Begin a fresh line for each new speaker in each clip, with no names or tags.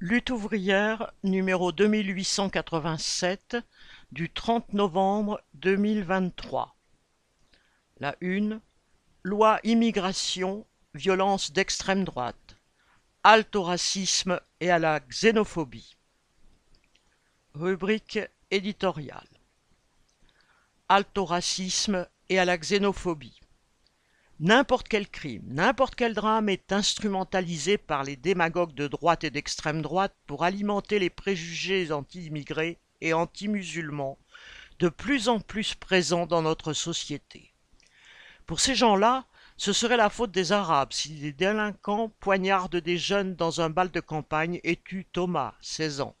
Lutte ouvrière numéro deux mille huit cent quatre-vingt-sept du trente novembre deux mille vingt-trois. La une Loi immigration, violence d'extrême droite. Halte au racisme et à la xénophobie. Rubrique éditoriale. Halte au racisme et à la xénophobie. N'importe quel crime, n'importe quel drame est instrumentalisé par les démagogues de droite et d'extrême droite pour alimenter les préjugés anti-immigrés et anti-musulmans de plus en plus présents dans notre société. Pour ces gens-là, ce serait la faute des Arabes si des délinquants poignardent des jeunes dans un bal de campagne et tuent Thomas, 16 ans.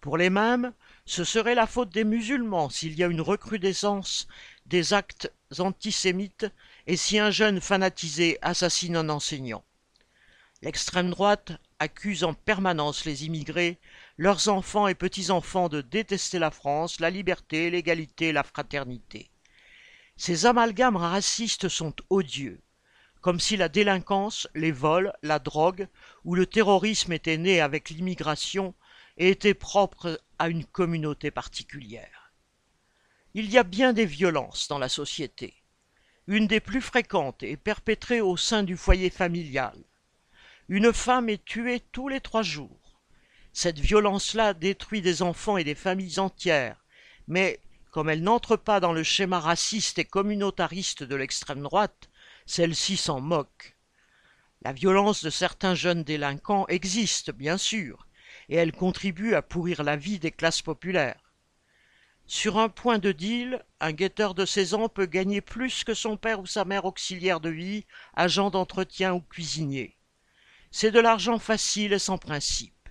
Pour les mêmes, ce serait la faute des musulmans s'il y a une recrudescence des actes antisémites et si un jeune fanatisé assassine un enseignant? L'extrême droite accuse en permanence les immigrés, leurs enfants et petits-enfants de détester la France, la liberté, l'égalité, la fraternité. Ces amalgames racistes sont odieux, comme si la délinquance, les vols, la drogue ou le terrorisme étaient nés avec l'immigration et étaient propres à une communauté particulière. Il y a bien des violences dans la société. Une des plus fréquentes est perpétrée au sein du foyer familial. Une femme est tuée tous les trois jours. Cette violence-là détruit des enfants et des familles entières, mais comme elle n'entre pas dans le schéma raciste et communautariste de l'extrême droite, celle-ci s'en moque. La violence de certains jeunes délinquants existe, bien sûr, et elle contribue à pourrir la vie des classes populaires. Sur un point de deal, un guetteur de 16 ans peut gagner plus que son père ou sa mère auxiliaire de vie, agent d'entretien ou cuisinier. C'est de l'argent facile et sans principe.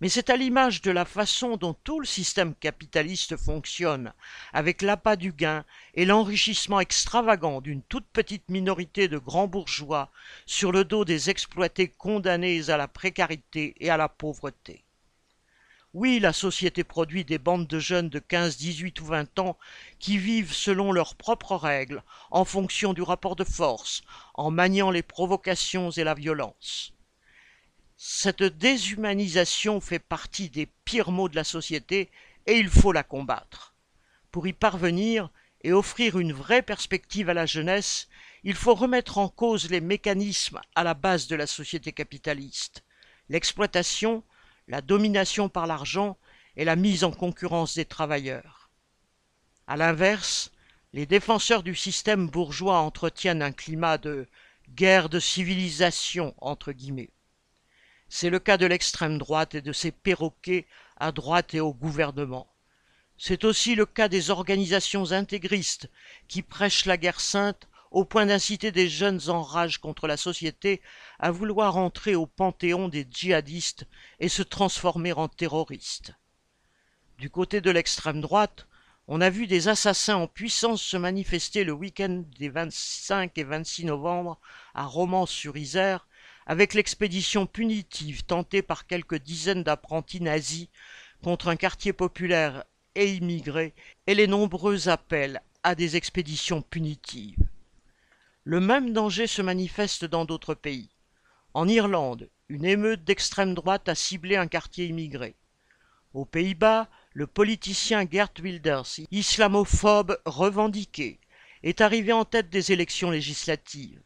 Mais c'est à l'image de la façon dont tout le système capitaliste fonctionne, avec l'appât du gain et l'enrichissement extravagant d'une toute petite minorité de grands bourgeois sur le dos des exploités condamnés à la précarité et à la pauvreté. Oui, la société produit des bandes de jeunes de quinze, dix-huit ou vingt ans qui vivent selon leurs propres règles, en fonction du rapport de force, en maniant les provocations et la violence. Cette déshumanisation fait partie des pires maux de la société et il faut la combattre. Pour y parvenir et offrir une vraie perspective à la jeunesse, il faut remettre en cause les mécanismes à la base de la société capitaliste, l'exploitation, la domination par l'argent et la mise en concurrence des travailleurs. À l'inverse, les défenseurs du système bourgeois entretiennent un climat de guerre de civilisation entre guillemets. C'est le cas de l'extrême droite et de ses perroquets à droite et au gouvernement. C'est aussi le cas des organisations intégristes qui prêchent la guerre sainte au point d'inciter des jeunes en rage contre la société à vouloir entrer au panthéon des djihadistes et se transformer en terroristes. Du côté de l'extrême droite, on a vu des assassins en puissance se manifester le week-end des 25 et 26 novembre à Romans-sur-Isère avec l'expédition punitive tentée par quelques dizaines d'apprentis nazis contre un quartier populaire et immigré et les nombreux appels à des expéditions punitives. Le même danger se manifeste dans d'autres pays. En Irlande, une émeute d'extrême droite a ciblé un quartier immigré. Aux Pays-Bas, le politicien Gert Wilders, islamophobe revendiqué, est arrivé en tête des élections législatives.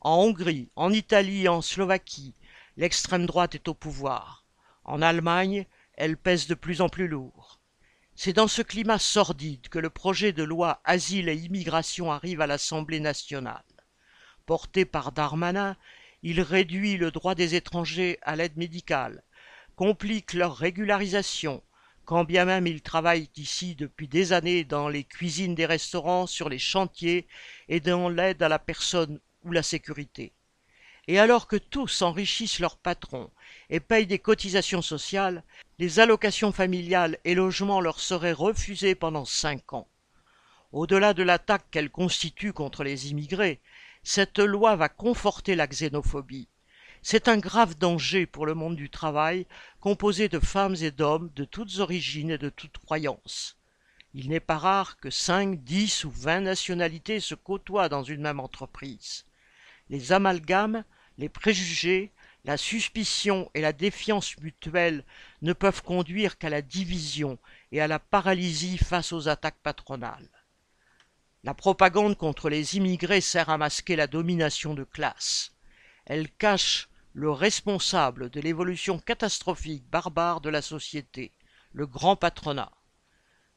En Hongrie, en Italie et en Slovaquie, l'extrême droite est au pouvoir. En Allemagne, elle pèse de plus en plus lourd. C'est dans ce climat sordide que le projet de loi Asile et immigration arrive à l'Assemblée nationale. Porté par Darmanin, il réduit le droit des étrangers à l'aide médicale, complique leur régularisation, quand bien même ils travaillent ici depuis des années dans les cuisines des restaurants, sur les chantiers et dans l'aide à la personne ou la sécurité. Et alors que tous enrichissent leurs patrons et payent des cotisations sociales, les allocations familiales et logements leur seraient refusés pendant cinq ans. Au-delà de l'attaque qu'elle constitue contre les immigrés, cette loi va conforter la xénophobie. C'est un grave danger pour le monde du travail, composé de femmes et d'hommes de toutes origines et de toutes croyances. Il n'est pas rare que cinq, dix ou vingt nationalités se côtoient dans une même entreprise les amalgames, les préjugés, La suspicion et la défiance mutuelle ne peuvent conduire qu'à la division et à la paralysie face aux attaques patronales. La propagande contre les immigrés sert à masquer la domination de classe. Elle cache le responsable de l'évolution catastrophique barbare de la société, le grand patronat.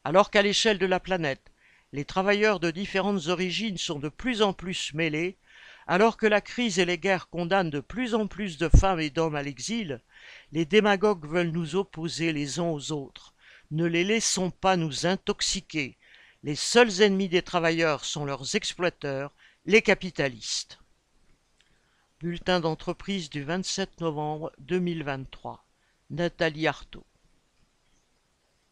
Alors qu'à l'échelle de la planète, les travailleurs de différentes origines sont de plus en plus mêlés, alors que la crise et les guerres condamnent de plus en plus de femmes et d'hommes à l'exil, les démagogues veulent nous opposer les uns aux autres. Ne les laissons pas nous intoxiquer. Les seuls ennemis des travailleurs sont leurs exploiteurs, les capitalistes. Bulletin d'entreprise du 27 novembre 2023. Nathalie Arthaud.